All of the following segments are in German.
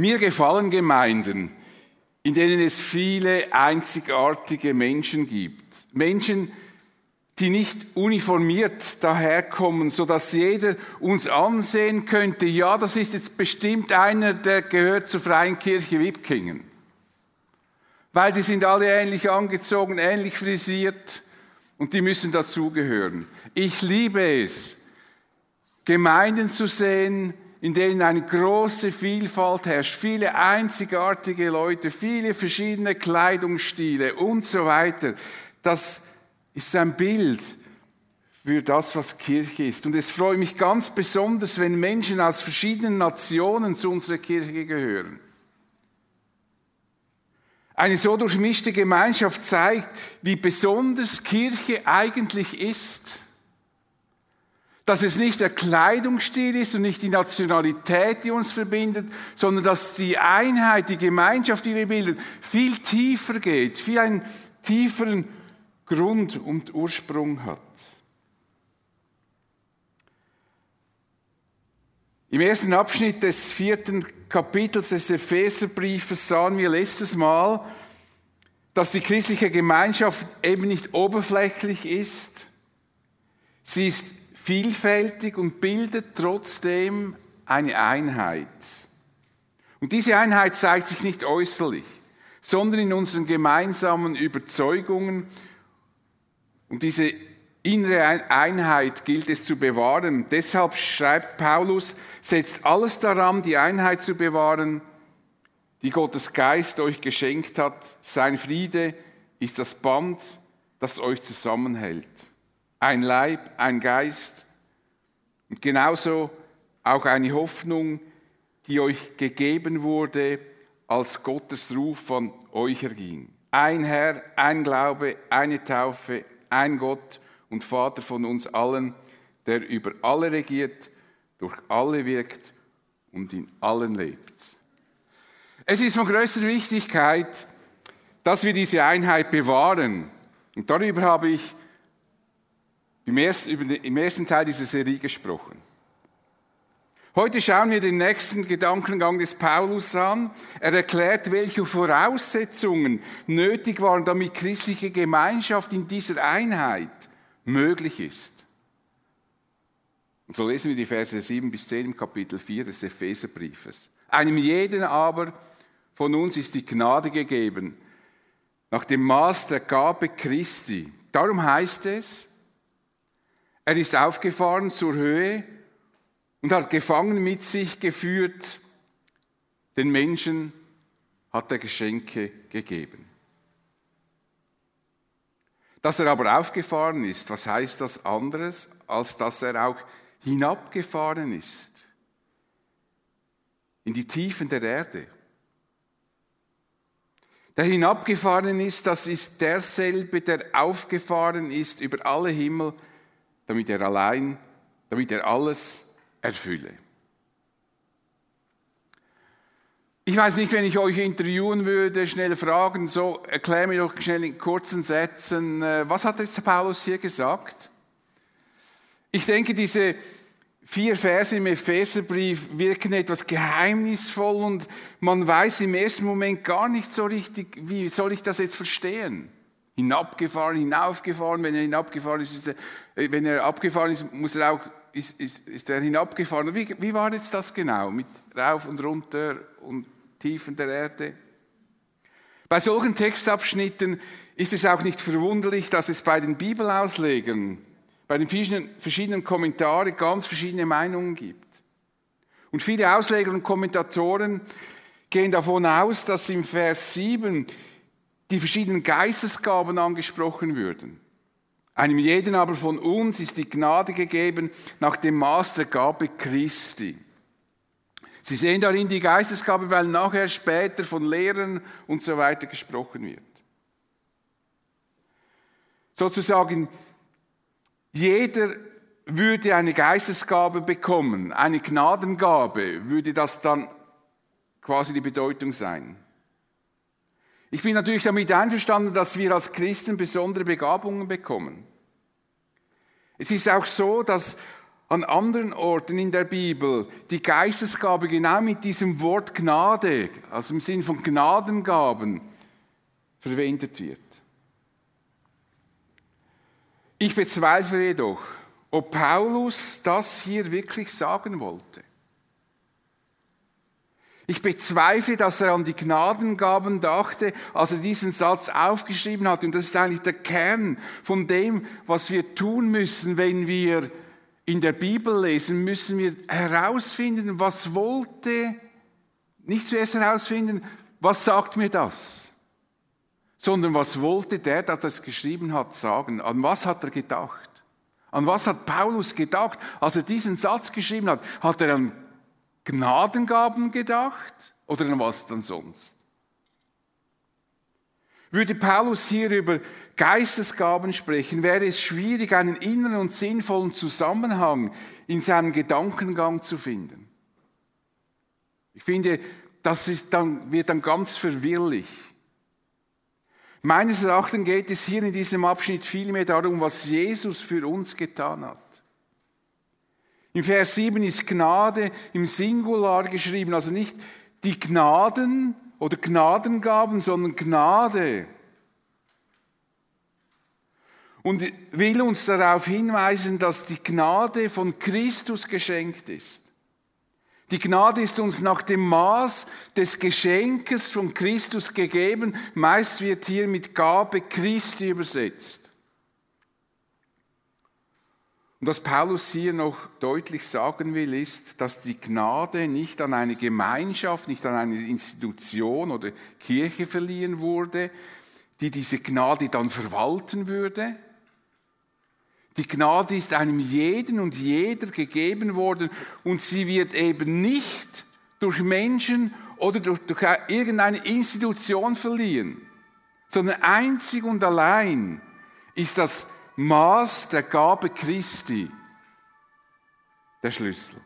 Mir gefallen Gemeinden, in denen es viele einzigartige Menschen gibt. Menschen, die nicht uniformiert daherkommen, so dass jeder uns ansehen könnte, ja, das ist jetzt bestimmt einer, der gehört zur Freien Kirche Wipkingen. Weil die sind alle ähnlich angezogen, ähnlich frisiert und die müssen dazugehören. Ich liebe es, Gemeinden zu sehen, in denen eine große Vielfalt herrscht, viele einzigartige Leute, viele verschiedene Kleidungsstile und so weiter. Das ist ein Bild für das, was Kirche ist. Und es freut mich ganz besonders, wenn Menschen aus verschiedenen Nationen zu unserer Kirche gehören. Eine so durchmischte Gemeinschaft zeigt, wie besonders Kirche eigentlich ist. Dass es nicht der Kleidungsstil ist und nicht die Nationalität, die uns verbindet, sondern dass die Einheit, die Gemeinschaft, die wir bilden, viel tiefer geht, viel einen tieferen Grund und Ursprung hat. Im ersten Abschnitt des vierten Kapitels des Epheserbriefes sahen wir letztes Mal, dass die christliche Gemeinschaft eben nicht oberflächlich ist. Sie ist vielfältig und bildet trotzdem eine Einheit. Und diese Einheit zeigt sich nicht äußerlich, sondern in unseren gemeinsamen Überzeugungen und diese innere Einheit gilt es zu bewahren. Deshalb schreibt Paulus, setzt alles daran, die Einheit zu bewahren, die Gottes Geist euch geschenkt hat. Sein Friede ist das Band, das euch zusammenhält. Ein Leib, ein Geist und genauso auch eine Hoffnung, die euch gegeben wurde, als Gottes Ruf von euch erging. Ein Herr, ein Glaube, eine Taufe, ein Gott und Vater von uns allen, der über alle regiert, durch alle wirkt und in allen lebt. Es ist von größter Wichtigkeit, dass wir diese Einheit bewahren. Und darüber habe ich im ersten Teil dieser Serie gesprochen. Heute schauen wir den nächsten Gedankengang des Paulus an. Er erklärt, welche Voraussetzungen nötig waren, damit christliche Gemeinschaft in dieser Einheit möglich ist. Und so lesen wir die Verse 7 bis 10 im Kapitel 4 des Epheserbriefes. Einem jeden aber von uns ist die Gnade gegeben, nach dem Maß der Gabe Christi. Darum heißt es, er ist aufgefahren zur Höhe, und hat gefangen mit sich geführt. Den Menschen hat er Geschenke gegeben. Dass er aber aufgefahren ist, was heißt das anderes, als dass er auch hinabgefahren ist in die Tiefen der Erde. Der hinabgefahren ist, das ist derselbe, der aufgefahren ist über alle Himmel, damit er allein, damit er alles erfülle. Ich weiß nicht, wenn ich euch interviewen würde, schnell fragen, so erklär mir doch schnell in kurzen Sätzen, äh, was hat jetzt Paulus hier gesagt? Ich denke, diese vier Verse im Epheserbrief wirken etwas geheimnisvoll und man weiß im ersten Moment gar nicht so richtig, wie soll ich das jetzt verstehen? Hinabgefahren, hinaufgefahren, wenn er hinabgefahren ist, ist er, äh, wenn er abgefahren ist, muss er auch ist, ist, ist er hinabgefahren. Wie, wie war jetzt das genau mit rauf und runter und Tiefen der Erde? Bei solchen Textabschnitten ist es auch nicht verwunderlich, dass es bei den Bibelauslegern, bei den verschiedenen, verschiedenen Kommentaren ganz verschiedene Meinungen gibt. Und viele Ausleger und Kommentatoren gehen davon aus, dass im Vers 7 die verschiedenen Geistesgaben angesprochen würden. Einem jeden aber von uns ist die Gnade gegeben nach dem Maß der Gabe Christi. Sie sehen darin die Geistesgabe, weil nachher später von Lehrern und so weiter gesprochen wird. Sozusagen, jeder würde eine Geistesgabe bekommen, eine Gnadengabe, würde das dann quasi die Bedeutung sein. Ich bin natürlich damit einverstanden, dass wir als Christen besondere Begabungen bekommen. Es ist auch so, dass an anderen Orten in der Bibel die Geistesgabe genau mit diesem Wort Gnade, also im Sinn von Gnadengaben, verwendet wird. Ich bezweifle jedoch, ob Paulus das hier wirklich sagen wollte. Ich bezweifle, dass er an die Gnadengaben dachte, als er diesen Satz aufgeschrieben hat. Und das ist eigentlich der Kern von dem, was wir tun müssen, wenn wir in der Bibel lesen, müssen wir herausfinden, was wollte, nicht zuerst herausfinden, was sagt mir das, sondern was wollte der, der das geschrieben hat, sagen. An was hat er gedacht? An was hat Paulus gedacht, als er diesen Satz geschrieben hat? Hat er an Gnadengaben gedacht oder an was dann sonst? Würde Paulus hier über Geistesgaben sprechen, wäre es schwierig, einen inneren und sinnvollen Zusammenhang in seinem Gedankengang zu finden. Ich finde, das ist dann, wird dann ganz verwirrlich. Meines Erachtens geht es hier in diesem Abschnitt vielmehr darum, was Jesus für uns getan hat. Im Vers 7 ist Gnade im Singular geschrieben, also nicht die Gnaden oder Gnadengaben, sondern Gnade. Und will uns darauf hinweisen, dass die Gnade von Christus geschenkt ist. Die Gnade ist uns nach dem Maß des Geschenkes von Christus gegeben. Meist wird hier mit Gabe Christi übersetzt. Und was Paulus hier noch deutlich sagen will, ist, dass die Gnade nicht an eine Gemeinschaft, nicht an eine Institution oder Kirche verliehen wurde, die diese Gnade dann verwalten würde. Die Gnade ist einem jeden und jeder gegeben worden und sie wird eben nicht durch Menschen oder durch, durch irgendeine Institution verliehen, sondern einzig und allein ist das Maß der Gabe Christi der Schlüssel.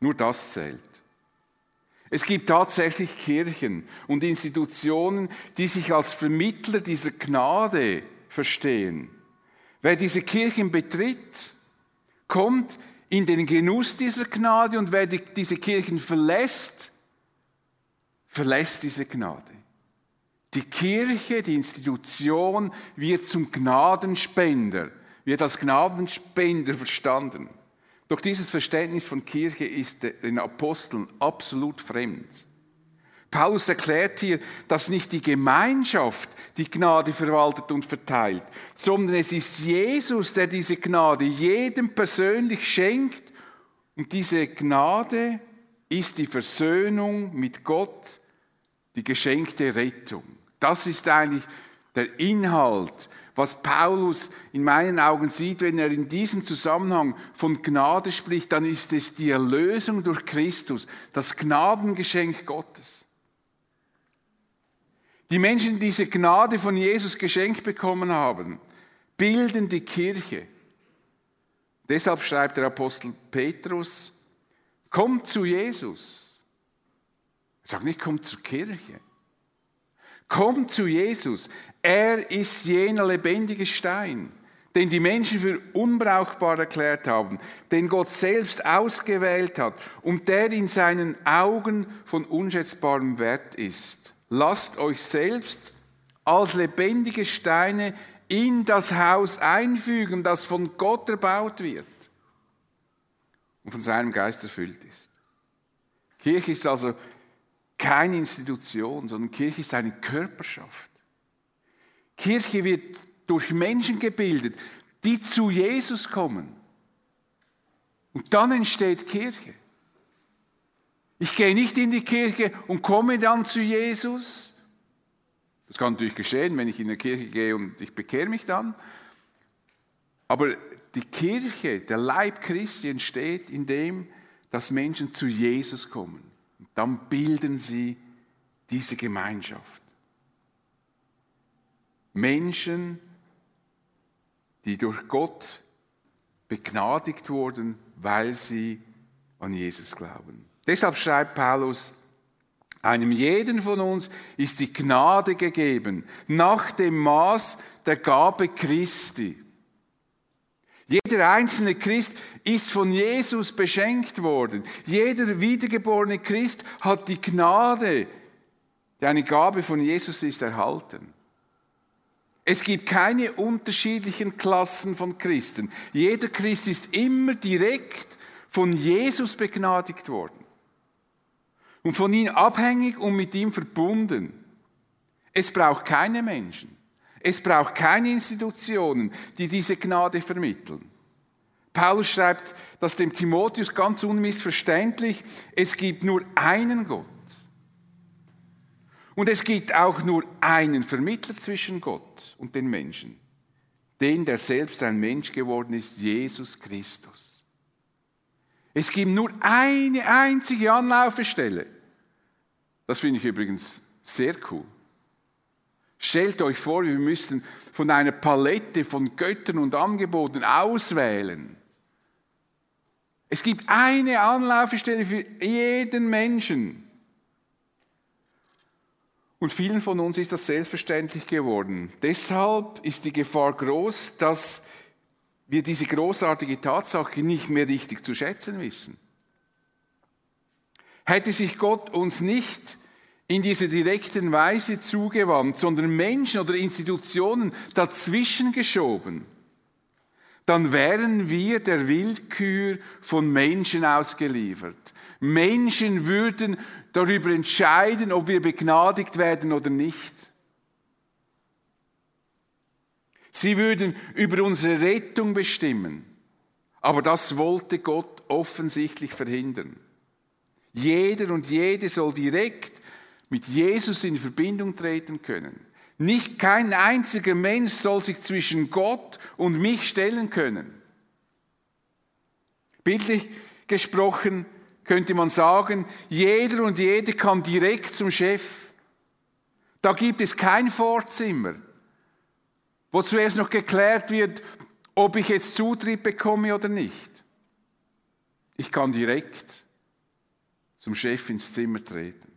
Nur das zählt. Es gibt tatsächlich Kirchen und Institutionen, die sich als Vermittler dieser Gnade verstehen. Wer diese Kirchen betritt, kommt in den Genuss dieser Gnade und wer diese Kirchen verlässt, verlässt diese Gnade. Die Kirche, die Institution wird zum Gnadenspender, wird als Gnadenspender verstanden. Doch dieses Verständnis von Kirche ist den Aposteln absolut fremd. Paulus erklärt hier, dass nicht die Gemeinschaft die Gnade verwaltet und verteilt, sondern es ist Jesus, der diese Gnade jedem persönlich schenkt. Und diese Gnade ist die Versöhnung mit Gott, die geschenkte Rettung. Das ist eigentlich der Inhalt, was Paulus in meinen Augen sieht, wenn er in diesem Zusammenhang von Gnade spricht, dann ist es die Erlösung durch Christus, das Gnadengeschenk Gottes. Die Menschen, die diese Gnade von Jesus geschenkt bekommen haben, bilden die Kirche. Deshalb schreibt der Apostel Petrus, kommt zu Jesus. Er sagt nicht, kommt zur Kirche. Kommt zu Jesus. Er ist jener lebendige Stein, den die Menschen für unbrauchbar erklärt haben, den Gott selbst ausgewählt hat und der in seinen Augen von unschätzbarem Wert ist. Lasst euch selbst als lebendige Steine in das Haus einfügen, das von Gott erbaut wird und von seinem Geist erfüllt ist. Kirche ist also keine Institution, sondern Kirche ist eine Körperschaft. Kirche wird durch Menschen gebildet, die zu Jesus kommen. Und dann entsteht Kirche. Ich gehe nicht in die Kirche und komme dann zu Jesus. Das kann natürlich geschehen, wenn ich in die Kirche gehe und ich bekehre mich dann. Aber die Kirche, der Leib Christi entsteht, indem dass Menschen zu Jesus kommen dann bilden sie diese Gemeinschaft. Menschen, die durch Gott begnadigt wurden, weil sie an Jesus glauben. Deshalb schreibt Paulus, einem jeden von uns ist die Gnade gegeben, nach dem Maß der Gabe Christi. Jeder einzelne Christ ist von Jesus beschenkt worden. Jeder wiedergeborene Christ hat die Gnade, die eine Gabe von Jesus ist, erhalten. Es gibt keine unterschiedlichen Klassen von Christen. Jeder Christ ist immer direkt von Jesus begnadigt worden und von ihm abhängig und mit ihm verbunden. Es braucht keine Menschen. Es braucht keine Institutionen, die diese Gnade vermitteln. Paulus schreibt das dem Timotheus ganz unmissverständlich. Es gibt nur einen Gott. Und es gibt auch nur einen Vermittler zwischen Gott und den Menschen. Den, der selbst ein Mensch geworden ist, Jesus Christus. Es gibt nur eine einzige Anlaufestelle. Das finde ich übrigens sehr cool. Stellt euch vor, wir müssen von einer Palette von Göttern und Angeboten auswählen. Es gibt eine Anlaufstelle für jeden Menschen. Und vielen von uns ist das selbstverständlich geworden. Deshalb ist die Gefahr groß, dass wir diese großartige Tatsache nicht mehr richtig zu schätzen wissen. Hätte sich Gott uns nicht in dieser direkten Weise zugewandt, sondern Menschen oder Institutionen dazwischen geschoben, dann wären wir der Willkür von Menschen ausgeliefert. Menschen würden darüber entscheiden, ob wir begnadigt werden oder nicht. Sie würden über unsere Rettung bestimmen. Aber das wollte Gott offensichtlich verhindern. Jeder und jede soll direkt mit Jesus in Verbindung treten können. Nicht kein einziger Mensch soll sich zwischen Gott und mich stellen können. Bildlich gesprochen könnte man sagen, jeder und jede kann direkt zum Chef. Da gibt es kein Vorzimmer, wo zuerst noch geklärt wird, ob ich jetzt Zutritt bekomme oder nicht. Ich kann direkt zum Chef ins Zimmer treten.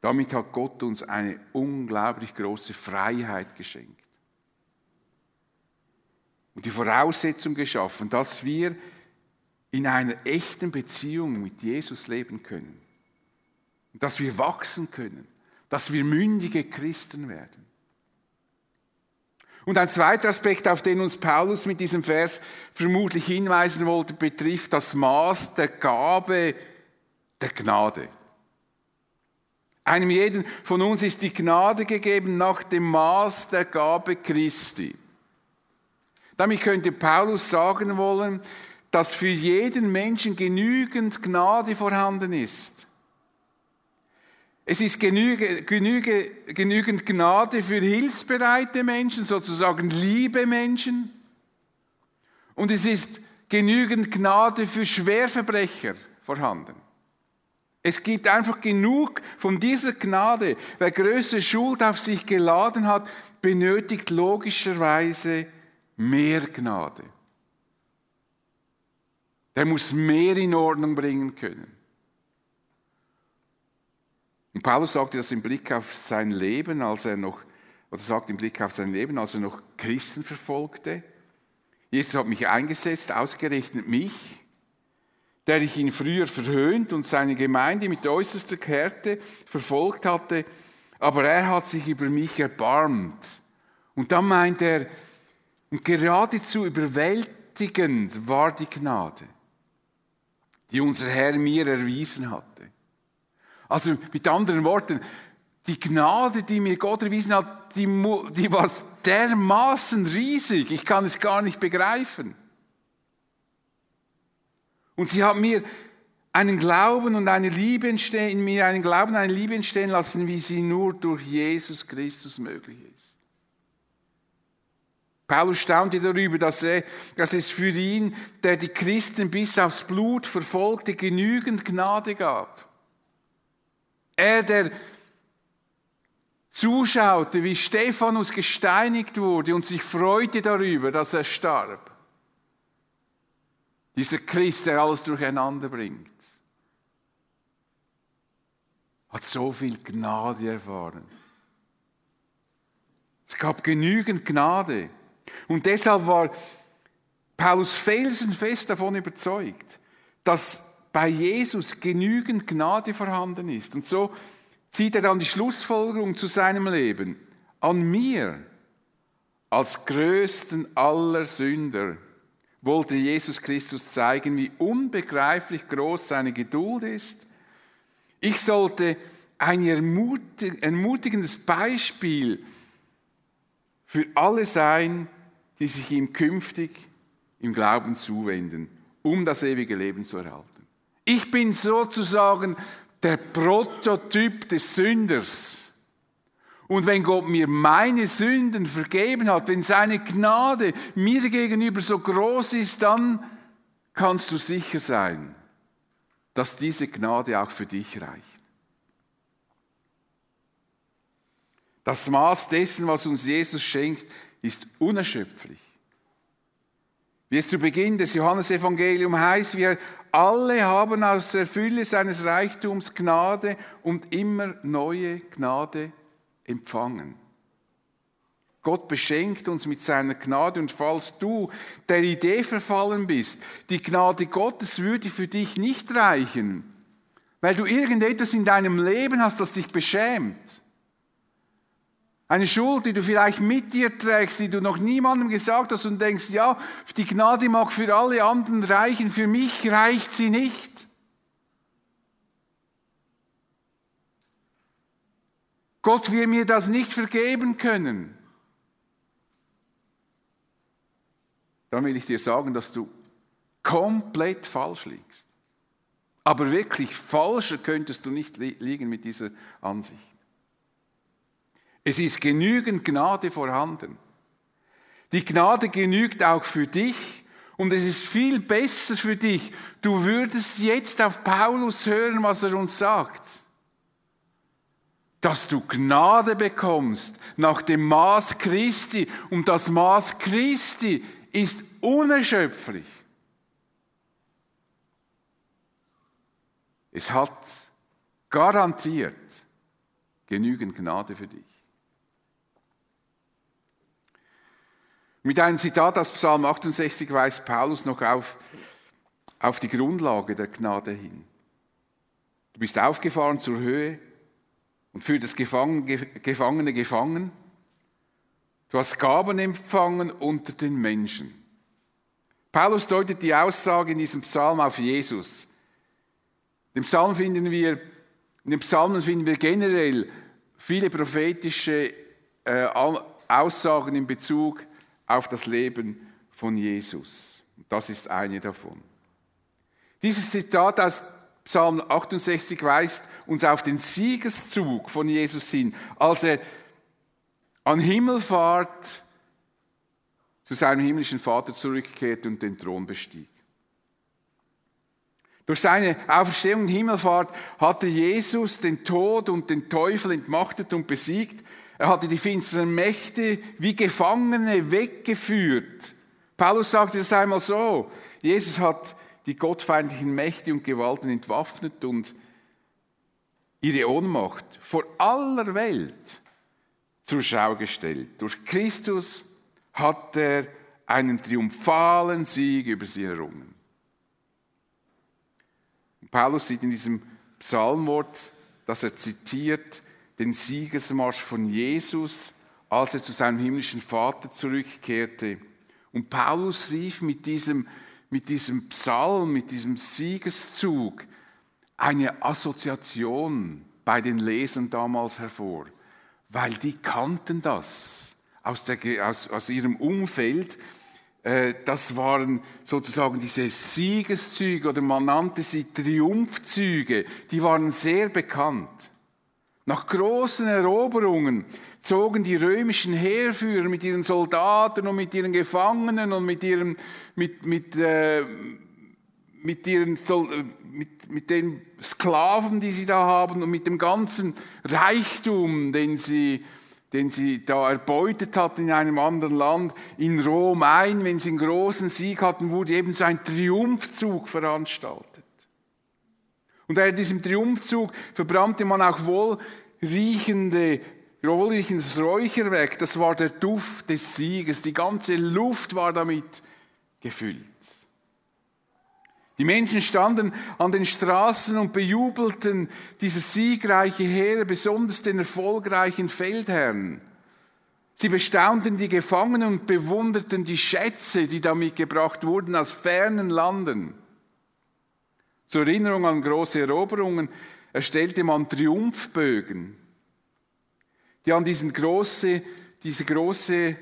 Damit hat Gott uns eine unglaublich große Freiheit geschenkt. Und die Voraussetzung geschaffen, dass wir in einer echten Beziehung mit Jesus leben können. Dass wir wachsen können. Dass wir mündige Christen werden. Und ein zweiter Aspekt, auf den uns Paulus mit diesem Vers vermutlich hinweisen wollte, betrifft das Maß der Gabe der Gnade. Einem jeden von uns ist die Gnade gegeben nach dem Maß der Gabe Christi. Damit könnte Paulus sagen wollen, dass für jeden Menschen genügend Gnade vorhanden ist. Es ist genüge, genüge, genügend Gnade für hilfsbereite Menschen, sozusagen liebe Menschen. Und es ist genügend Gnade für Schwerverbrecher vorhanden. Es gibt einfach genug von dieser Gnade. Wer größere Schuld auf sich geladen hat, benötigt logischerweise mehr Gnade. Der muss mehr in Ordnung bringen können. Und Paulus sagte das im Blick auf sein Leben, als er noch, oder sagt im Blick auf sein Leben, als er noch Christen verfolgte. Jesus hat mich eingesetzt, ausgerechnet mich, der ich ihn früher verhöhnt und seine Gemeinde mit äußerster Härte verfolgt hatte, aber er hat sich über mich erbarmt. Und dann meint er, und geradezu überwältigend war die Gnade, die unser Herr mir erwiesen hatte. Also mit anderen Worten, die Gnade, die mir Gott erwiesen hat, die, die war dermaßen riesig, ich kann es gar nicht begreifen. Und sie hat mir einen Glauben und eine Liebe entstehen, in mir einen Glauben und eine Liebe entstehen lassen, wie sie nur durch Jesus Christus möglich ist. Paulus staunte darüber, dass, er, dass es für ihn, der die Christen bis aufs Blut verfolgte, genügend Gnade gab. Er, der zuschaute, wie Stephanus gesteinigt wurde und sich freute darüber, dass er starb. Dieser Christ, der alles durcheinander bringt, hat so viel Gnade erfahren. Es gab genügend Gnade. Und deshalb war Paulus felsenfest davon überzeugt, dass bei Jesus genügend Gnade vorhanden ist. Und so zieht er dann die Schlussfolgerung zu seinem Leben. An mir, als größten aller Sünder, wollte Jesus Christus zeigen, wie unbegreiflich groß seine Geduld ist. Ich sollte ein ermutigendes Beispiel für alle sein, die sich ihm künftig im Glauben zuwenden, um das ewige Leben zu erhalten. Ich bin sozusagen der Prototyp des Sünders. Und wenn Gott mir meine Sünden vergeben hat, wenn seine Gnade mir gegenüber so groß ist, dann kannst du sicher sein, dass diese Gnade auch für dich reicht. Das Maß dessen, was uns Jesus schenkt, ist unerschöpflich. Wie es zu Beginn des Johannesevangeliums heißt, wir alle haben aus der Fülle seines Reichtums Gnade und immer neue Gnade empfangen. Gott beschenkt uns mit seiner Gnade und falls du der Idee verfallen bist, die Gnade Gottes würde für dich nicht reichen, weil du irgendetwas in deinem Leben hast, das dich beschämt. Eine Schuld, die du vielleicht mit dir trägst, die du noch niemandem gesagt hast und denkst, ja, die Gnade mag für alle anderen reichen, für mich reicht sie nicht. Gott will mir das nicht vergeben können. Dann will ich dir sagen, dass du komplett falsch liegst. Aber wirklich falscher könntest du nicht liegen mit dieser Ansicht. Es ist genügend Gnade vorhanden. Die Gnade genügt auch für dich und es ist viel besser für dich. Du würdest jetzt auf Paulus hören, was er uns sagt dass du Gnade bekommst nach dem Maß Christi. Und das Maß Christi ist unerschöpflich. Es hat garantiert genügend Gnade für dich. Mit einem Zitat aus Psalm 68 weist Paulus noch auf, auf die Grundlage der Gnade hin. Du bist aufgefahren zur Höhe und für das Gefangene gefangen. Du hast Gaben empfangen unter den Menschen. Paulus deutet die Aussage in diesem Psalm auf Jesus. In, Psalm finden wir, in den Psalmen finden wir generell viele prophetische äh, Aussagen in Bezug auf das Leben von Jesus. Das ist eine davon. Dieses Zitat aus Psalm 68 weist uns auf den Siegeszug von Jesus hin, als er an Himmelfahrt zu seinem himmlischen Vater zurückkehrt und den Thron bestieg. Durch seine Auferstehung und Himmelfahrt hatte Jesus den Tod und den Teufel entmachtet und besiegt. Er hatte die finsteren Mächte wie Gefangene weggeführt. Paulus sagte es einmal so, Jesus hat die gottfeindlichen Mächte und Gewalten entwaffnet und ihre Ohnmacht vor aller Welt zur Schau gestellt. Durch Christus hat er einen triumphalen Sieg über sie errungen. Paulus sieht in diesem Psalmwort, dass er zitiert, den Siegesmarsch von Jesus, als er zu seinem himmlischen Vater zurückkehrte. Und Paulus rief mit diesem mit diesem Psalm, mit diesem Siegeszug eine Assoziation bei den Lesern damals hervor, weil die kannten das aus, der, aus, aus ihrem Umfeld. Äh, das waren sozusagen diese Siegeszüge oder man nannte sie Triumphzüge, die waren sehr bekannt. Nach großen Eroberungen zogen die römischen Heerführer mit ihren Soldaten und mit ihren Gefangenen und mit, ihren, mit, mit, äh, mit, ihren, mit, mit den Sklaven, die sie da haben und mit dem ganzen Reichtum, den sie, den sie da erbeutet hatten in einem anderen Land, in Rom ein. Wenn sie einen großen Sieg hatten, wurde eben so ein Triumphzug veranstaltet. Und bei diesem Triumphzug verbrannte man auch wohlriechende glorreiches Räucherwerk, das war der Duft des Sieges. Die ganze Luft war damit gefüllt. Die Menschen standen an den Straßen und bejubelten dieses siegreiche Heer, besonders den erfolgreichen Feldherrn. Sie bestaunten die Gefangenen und bewunderten die Schätze, die damit gebracht wurden aus fernen Landen. Zur Erinnerung an große Eroberungen erstellte man Triumphbögen, die an diesen große, diese große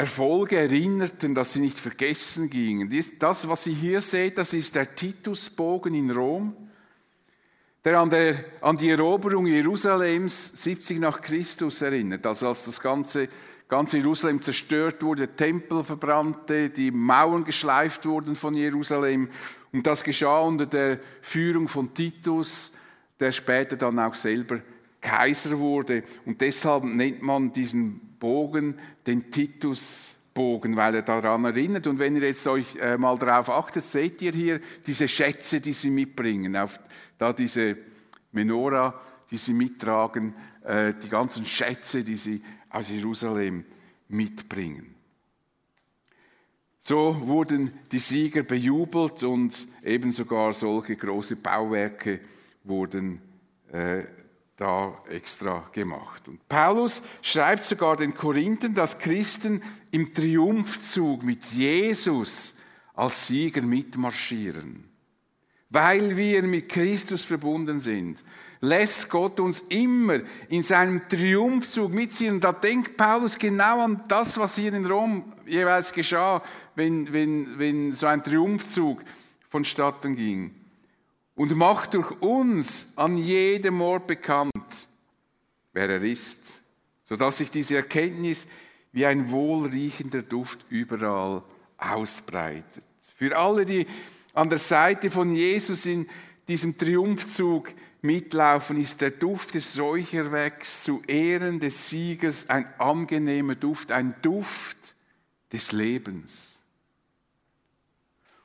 Erfolge erinnerten, dass sie nicht vergessen gingen. Das, was Sie hier seht, das ist der Titusbogen in Rom, der an, der an die Eroberung Jerusalems 70 nach Christus erinnert. Also als das ganze, ganze Jerusalem zerstört wurde, Tempel verbrannte, die Mauern geschleift wurden von Jerusalem. Und das geschah unter der Führung von Titus, der später dann auch selber Kaiser wurde. Und deshalb nennt man diesen Bogen den Titusbogen, weil er daran erinnert. Und wenn ihr jetzt euch äh, mal darauf achtet, seht ihr hier diese Schätze, die sie mitbringen. Auf, da diese Menora, die sie mittragen, äh, die ganzen Schätze, die sie aus Jerusalem mitbringen. So wurden die Sieger bejubelt und eben sogar solche große Bauwerke wurden äh, da extra gemacht. Und Paulus schreibt sogar den Korinthern, dass Christen im Triumphzug mit Jesus als Sieger mitmarschieren. Weil wir mit Christus verbunden sind, lässt Gott uns immer in seinem Triumphzug mitziehen. Und da denkt Paulus genau an das, was hier in Rom jeweils geschah, wenn, wenn, wenn so ein Triumphzug vonstatten ging und macht durch uns an jedem Ort bekannt, wer er ist, sodass sich diese Erkenntnis wie ein wohlriechender Duft überall ausbreitet. Für alle, die an der Seite von Jesus in diesem Triumphzug mitlaufen, ist der Duft des Räucherwerks zu Ehren des Siegers ein angenehmer Duft, ein Duft des Lebens.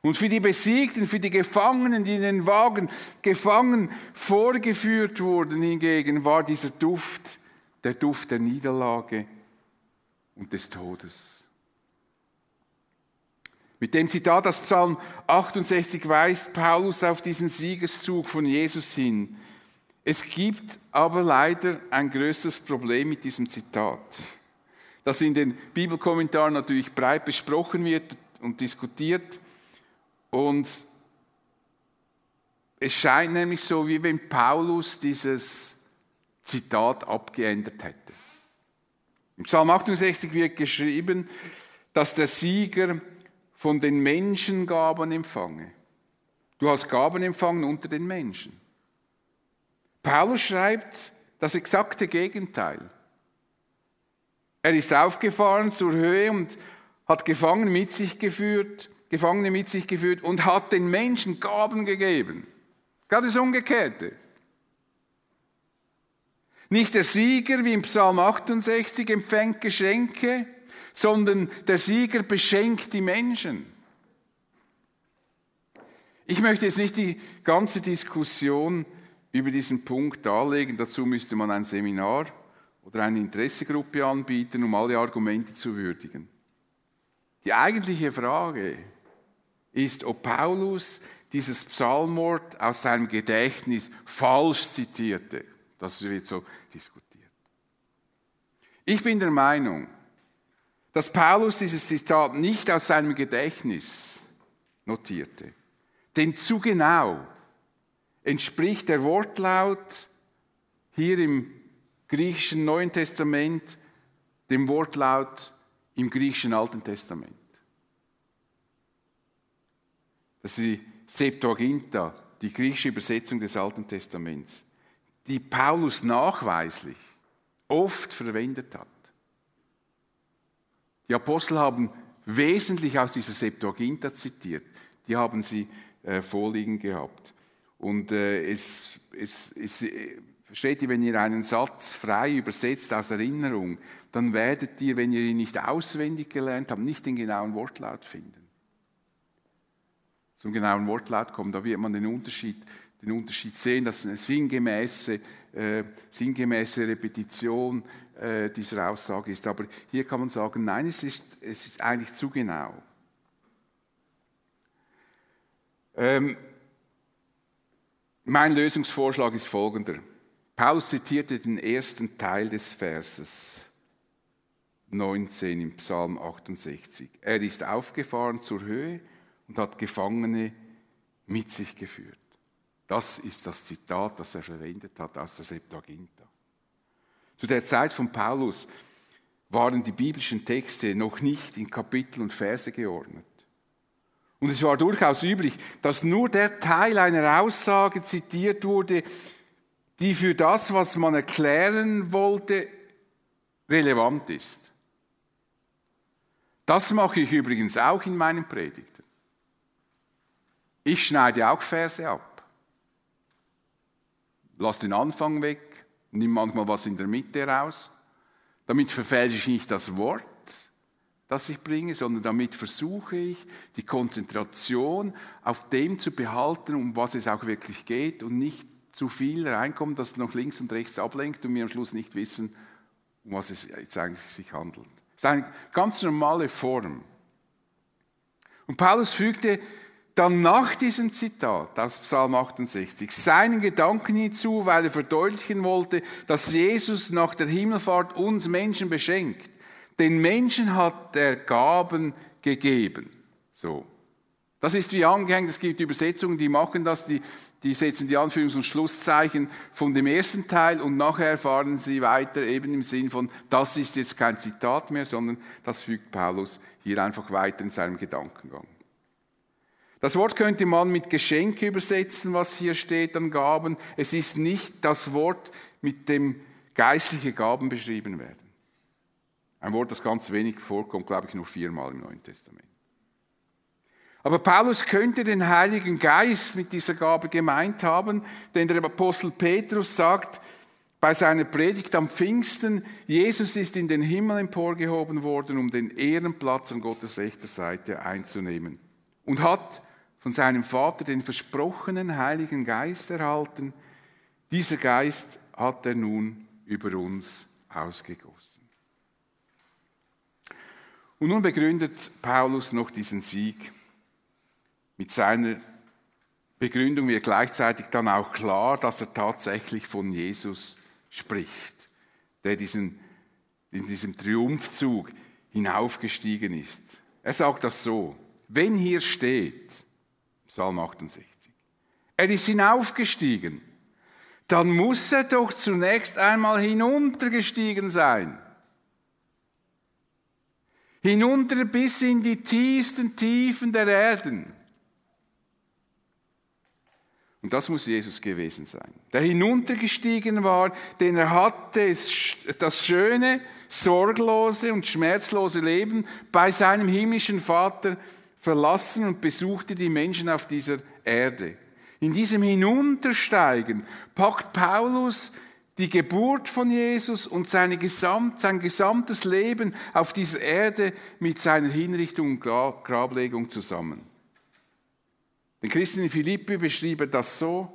Und für die Besiegten, für die Gefangenen, die in den Wagen gefangen vorgeführt wurden, hingegen war dieser Duft der Duft der Niederlage und des Todes. Mit dem Zitat aus Psalm 68 weist Paulus auf diesen Siegeszug von Jesus hin. Es gibt aber leider ein größeres Problem mit diesem Zitat, das in den Bibelkommentaren natürlich breit besprochen wird und diskutiert. Und es scheint nämlich so, wie wenn Paulus dieses Zitat abgeändert hätte. Im Psalm 68 wird geschrieben, dass der Sieger von den Menschen Gaben empfange. Du hast Gaben empfangen unter den Menschen. Paulus schreibt das exakte Gegenteil. Er ist aufgefahren zur Höhe und hat Gefangen mit sich geführt Gefangene mit sich geführt und hat den Menschen Gaben gegeben. Gerade das Umgekehrte. Nicht der Sieger wie im Psalm 68 empfängt Geschenke, sondern der Sieger beschenkt die Menschen. Ich möchte jetzt nicht die ganze Diskussion über diesen Punkt darlegen. Dazu müsste man ein Seminar oder eine Interessegruppe anbieten, um alle Argumente zu würdigen. Die eigentliche Frage ist, ob Paulus dieses Psalmwort aus seinem Gedächtnis falsch zitierte. Das wird so diskutiert. Ich bin der Meinung, dass Paulus dieses Zitat nicht aus seinem Gedächtnis notierte. Denn zu genau entspricht der Wortlaut hier im griechischen Neuen Testament dem Wortlaut im griechischen Alten Testament. Das ist die Septuaginta, die griechische Übersetzung des Alten Testaments, die Paulus nachweislich oft verwendet hat. Die Apostel haben wesentlich aus dieser Septuaginta zitiert. Die haben sie äh, vorliegen gehabt. Und äh, es, es, es äh, versteht ihr, wenn ihr einen Satz frei übersetzt aus Erinnerung, dann werdet ihr, wenn ihr ihn nicht auswendig gelernt habt, nicht den genauen Wortlaut finden zum genauen Wortlaut kommen, da wird man den Unterschied, den Unterschied sehen, dass eine sinngemäße äh, sinngemäße Repetition äh, dieser Aussage ist. Aber hier kann man sagen, nein, es ist, es ist eigentlich zu genau. Ähm, mein Lösungsvorschlag ist folgender. Paulus zitierte den ersten Teil des Verses 19 im Psalm 68. Er ist aufgefahren zur Höhe und hat Gefangene mit sich geführt. Das ist das Zitat, das er verwendet hat aus der Septuaginta. Zu der Zeit von Paulus waren die biblischen Texte noch nicht in Kapitel und Verse geordnet. Und es war durchaus üblich, dass nur der Teil einer Aussage zitiert wurde, die für das, was man erklären wollte, relevant ist. Das mache ich übrigens auch in meinen Predigten. Ich schneide auch Verse ab. Lass den Anfang weg, nimm manchmal was in der Mitte raus. Damit verfälsche ich nicht das Wort, das ich bringe, sondern damit versuche ich, die Konzentration auf dem zu behalten, um was es auch wirklich geht und nicht zu viel reinkommt, dass es noch links und rechts ablenkt und wir am Schluss nicht wissen, um was es jetzt eigentlich sich handelt. Das ist eine ganz normale Form. Und Paulus fügte dann nach diesem Zitat aus Psalm 68 seinen Gedanken hinzu, weil er verdeutlichen wollte, dass Jesus nach der Himmelfahrt uns Menschen beschenkt. Den Menschen hat er Gaben gegeben. So. Das ist wie angehängt, es gibt Übersetzungen, die machen das, die, die setzen die Anführungs- und Schlusszeichen von dem ersten Teil und nachher erfahren sie weiter eben im Sinn von, das ist jetzt kein Zitat mehr, sondern das fügt Paulus hier einfach weiter in seinem Gedankengang. Das Wort könnte man mit Geschenke übersetzen, was hier steht an Gaben. Es ist nicht das Wort, mit dem geistliche Gaben beschrieben werden. Ein Wort, das ganz wenig vorkommt, glaube ich, nur viermal im Neuen Testament. Aber Paulus könnte den Heiligen Geist mit dieser Gabe gemeint haben, denn der Apostel Petrus sagt bei seiner Predigt am Pfingsten, Jesus ist in den Himmel emporgehoben worden, um den Ehrenplatz an Gottes rechter Seite einzunehmen und hat von seinem Vater den versprochenen Heiligen Geist erhalten. Dieser Geist hat er nun über uns ausgegossen. Und nun begründet Paulus noch diesen Sieg mit seiner Begründung wird gleichzeitig dann auch klar, dass er tatsächlich von Jesus spricht, der diesen, in diesem Triumphzug hinaufgestiegen ist. Er sagt das so, wenn hier steht, Psalm 68, er ist hinaufgestiegen, dann muss er doch zunächst einmal hinuntergestiegen sein. Hinunter bis in die tiefsten Tiefen der Erden. Und das muss Jesus gewesen sein, der hinuntergestiegen war, denn er hatte das schöne, sorglose und schmerzlose Leben bei seinem himmlischen Vater verlassen und besuchte die Menschen auf dieser Erde. In diesem Hinuntersteigen packt Paulus die Geburt von Jesus und seine Gesamt, sein gesamtes Leben auf dieser Erde mit seiner Hinrichtung und Grablegung zusammen. Den Christen in Philippi beschrieb er das so,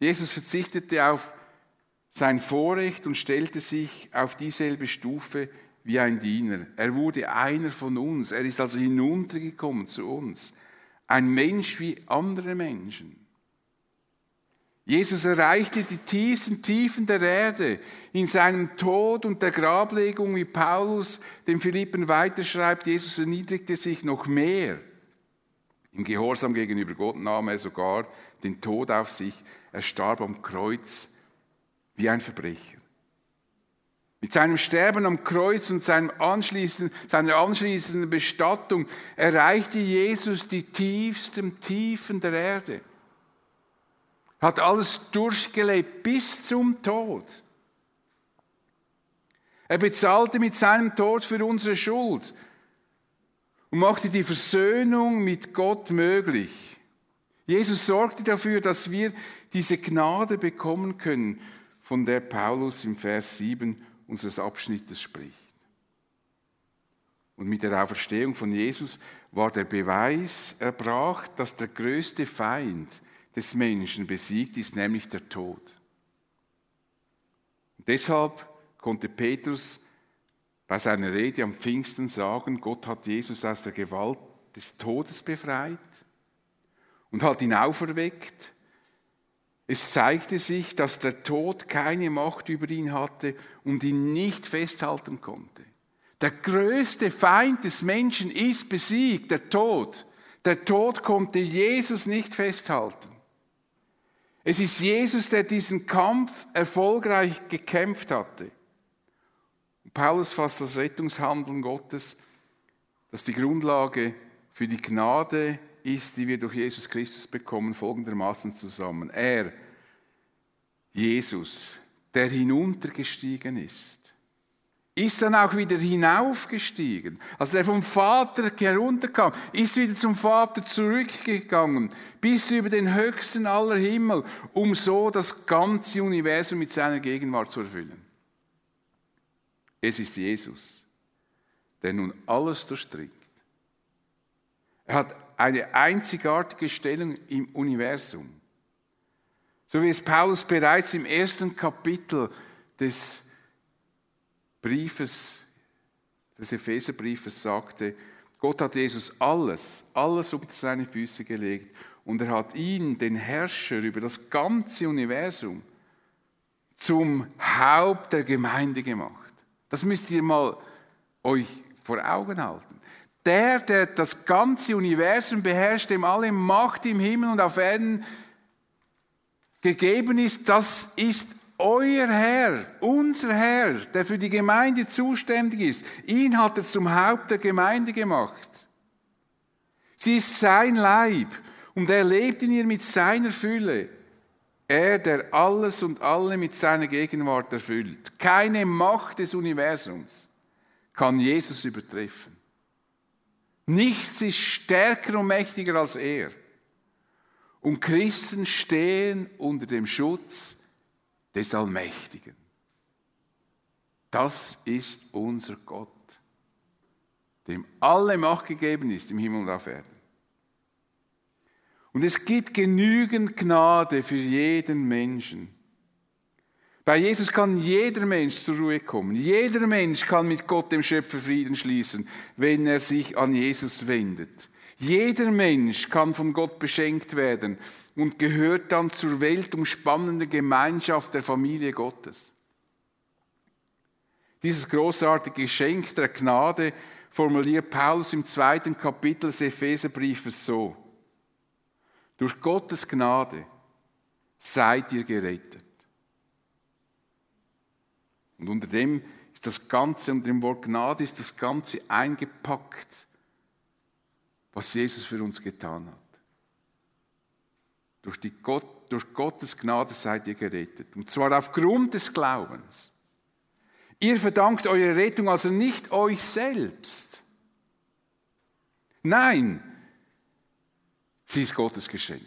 Jesus verzichtete auf sein Vorrecht und stellte sich auf dieselbe Stufe wie ein Diener. Er wurde einer von uns, er ist also hinuntergekommen zu uns, ein Mensch wie andere Menschen. Jesus erreichte die tiefsten Tiefen der Erde in seinem Tod und der Grablegung, wie Paulus dem Philippen weiterschreibt. Jesus erniedrigte sich noch mehr. Im Gehorsam gegenüber Gott nahm er sogar den Tod auf sich. Er starb am Kreuz wie ein Verbrecher. Mit seinem Sterben am Kreuz und seinem anschließenden, seiner anschließenden Bestattung erreichte Jesus die tiefsten Tiefen der Erde. Hat alles durchgelebt bis zum Tod. Er bezahlte mit seinem Tod für unsere Schuld und machte die Versöhnung mit Gott möglich. Jesus sorgte dafür, dass wir diese Gnade bekommen können, von der Paulus im Vers 7 unseres Abschnittes spricht. Und mit der Auferstehung von Jesus war der Beweis erbracht, dass der größte Feind des Menschen besiegt ist, nämlich der Tod. Deshalb konnte Petrus bei seiner Rede am Pfingsten sagen, Gott hat Jesus aus der Gewalt des Todes befreit und hat ihn auferweckt. Es zeigte sich, dass der Tod keine Macht über ihn hatte und ihn nicht festhalten konnte. Der größte Feind des Menschen ist besiegt, der Tod. Der Tod konnte Jesus nicht festhalten. Es ist Jesus, der diesen Kampf erfolgreich gekämpft hatte. Paulus fasst das Rettungshandeln Gottes, das die Grundlage für die Gnade ist, die wir durch Jesus Christus bekommen, folgendermaßen zusammen. Er, Jesus, der hinuntergestiegen ist, ist dann auch wieder hinaufgestiegen. Also der vom Vater herunterkam, ist wieder zum Vater zurückgegangen, bis über den höchsten aller Himmel, um so das ganze Universum mit seiner Gegenwart zu erfüllen. Es ist Jesus, der nun alles durchdringt. Er hat eine einzigartige Stellung im Universum. So wie es Paulus bereits im ersten Kapitel des Briefes, des Epheserbriefes sagte, Gott hat Jesus alles, alles unter seine Füße gelegt und er hat ihn, den Herrscher über das ganze Universum, zum Haupt der Gemeinde gemacht. Das müsst ihr mal euch vor Augen halten. Der, der das ganze Universum beherrscht, dem alle Macht im Himmel und auf Erden gegeben ist, das ist euer Herr, unser Herr, der für die Gemeinde zuständig ist. Ihn hat er zum Haupt der Gemeinde gemacht. Sie ist sein Leib und er lebt in ihr mit seiner Fülle. Er, der alles und alle mit seiner Gegenwart erfüllt. Keine Macht des Universums kann Jesus übertreffen. Nichts ist stärker und mächtiger als er. Und Christen stehen unter dem Schutz des Allmächtigen. Das ist unser Gott, dem alle Macht gegeben ist im Himmel und auf Erden. Und es gibt genügend Gnade für jeden Menschen. Bei Jesus kann jeder Mensch zur Ruhe kommen. Jeder Mensch kann mit Gott, dem Schöpfer, Frieden schließen, wenn er sich an Jesus wendet. Jeder Mensch kann von Gott beschenkt werden und gehört dann zur weltumspannenden Gemeinschaft der Familie Gottes. Dieses großartige Geschenk der Gnade formuliert Paulus im zweiten Kapitel des Epheserbriefes so. Durch Gottes Gnade seid ihr gerettet. Und unter dem ist das Ganze, unter dem Wort Gnade ist das Ganze eingepackt, was Jesus für uns getan hat. Durch, die Gott, durch Gottes Gnade seid ihr gerettet. Und zwar aufgrund des Glaubens. Ihr verdankt eure Rettung also nicht euch selbst. Nein, sie ist Gottes Geschenk.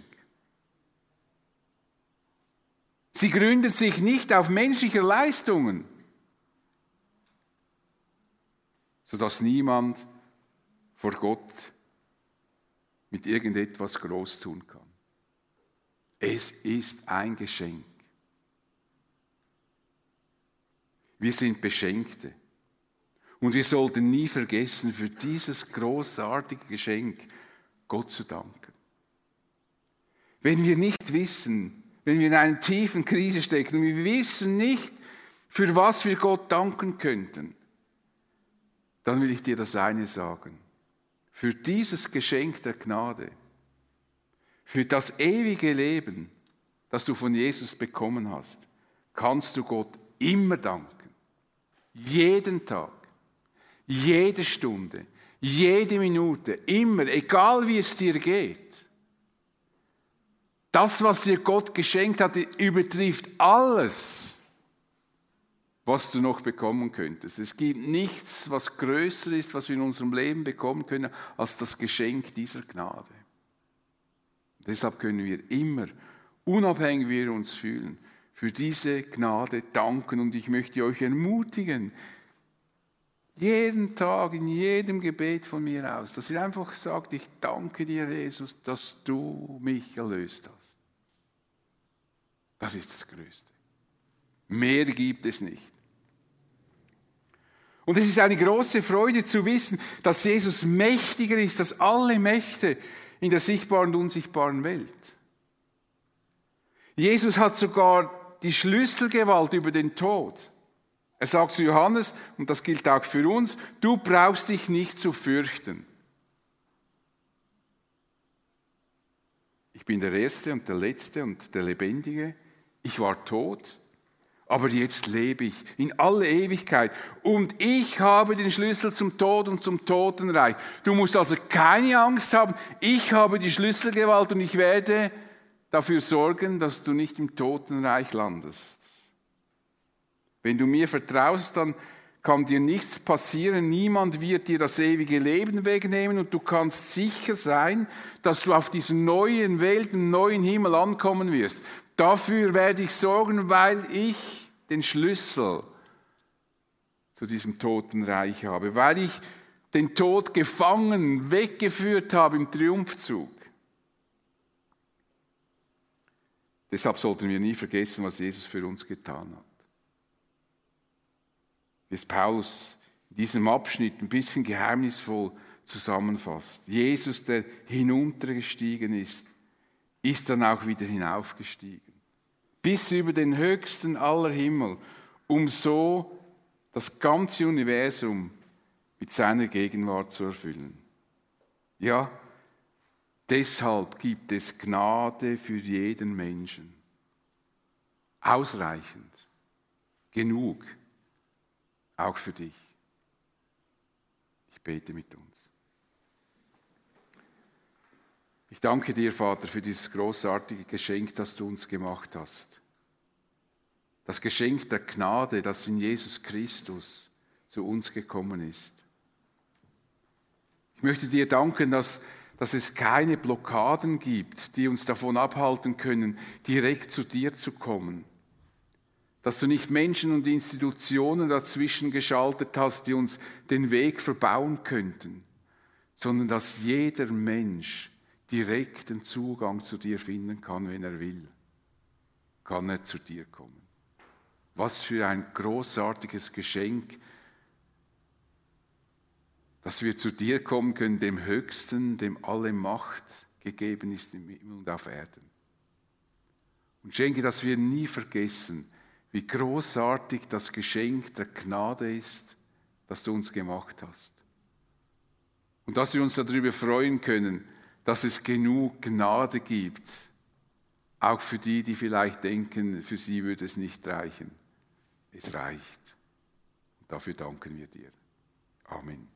Sie gründet sich nicht auf menschliche Leistungen. Sodass niemand vor Gott mit irgendetwas groß tun kann. Es ist ein Geschenk. Wir sind Beschenkte. Und wir sollten nie vergessen, für dieses großartige Geschenk Gott zu danken. Wenn wir nicht wissen, wenn wir in einer tiefen Krise stecken und wir wissen nicht, für was wir Gott danken könnten, dann will ich dir das eine sagen. Für dieses Geschenk der Gnade, für das ewige Leben, das du von Jesus bekommen hast, kannst du Gott immer danken. Jeden Tag, jede Stunde, jede Minute, immer, egal wie es dir geht. Das, was dir Gott geschenkt hat, übertrifft alles, was du noch bekommen könntest. Es gibt nichts, was größer ist, was wir in unserem Leben bekommen können, als das Geschenk dieser Gnade. Deshalb können wir immer, unabhängig wie wir uns fühlen, für diese Gnade danken. Und ich möchte euch ermutigen, jeden Tag, in jedem Gebet von mir aus, dass ihr einfach sagt, ich danke dir, Jesus, dass du mich erlöst hast. Das ist das Größte. Mehr gibt es nicht. Und es ist eine große Freude zu wissen, dass Jesus mächtiger ist als alle Mächte in der sichtbaren und unsichtbaren Welt. Jesus hat sogar die Schlüsselgewalt über den Tod. Er sagt zu Johannes, und das gilt auch für uns, du brauchst dich nicht zu fürchten. Ich bin der Erste und der Letzte und der Lebendige. Ich war tot aber jetzt lebe ich in alle Ewigkeit und ich habe den Schlüssel zum Tod und zum Totenreich. Du musst also keine Angst haben, ich habe die Schlüsselgewalt und ich werde dafür sorgen, dass du nicht im Totenreich landest. Wenn du mir vertraust, dann kann dir nichts passieren, niemand wird dir das ewige Leben wegnehmen und du kannst sicher sein, dass du auf diesen neuen Welt, neuen Himmel ankommen wirst. Dafür werde ich sorgen, weil ich den Schlüssel zu diesem Totenreich habe, weil ich den Tod gefangen, weggeführt habe im Triumphzug. Deshalb sollten wir nie vergessen, was Jesus für uns getan hat. Wie es Paulus in diesem Abschnitt ein bisschen geheimnisvoll zusammenfasst. Jesus, der hinuntergestiegen ist, ist dann auch wieder hinaufgestiegen bis über den höchsten aller Himmel, um so das ganze Universum mit seiner Gegenwart zu erfüllen. Ja, deshalb gibt es Gnade für jeden Menschen. Ausreichend, genug, auch für dich. Ich bete mit uns. Ich danke dir, Vater, für dieses großartige Geschenk, das du uns gemacht hast. Das Geschenk der Gnade, das in Jesus Christus zu uns gekommen ist. Ich möchte dir danken, dass, dass es keine Blockaden gibt, die uns davon abhalten können, direkt zu dir zu kommen. Dass du nicht Menschen und Institutionen dazwischen geschaltet hast, die uns den Weg verbauen könnten, sondern dass jeder Mensch direkten Zugang zu dir finden kann, wenn er will, kann er zu dir kommen. Was für ein großartiges Geschenk, dass wir zu dir kommen können, dem Höchsten, dem alle Macht gegeben ist im Himmel und auf Erden. Und schenke, dass wir nie vergessen, wie großartig das Geschenk der Gnade ist, das du uns gemacht hast. Und dass wir uns darüber freuen können, dass es genug Gnade gibt, auch für die, die vielleicht denken, für sie würde es nicht reichen. Es reicht. Dafür danken wir dir. Amen.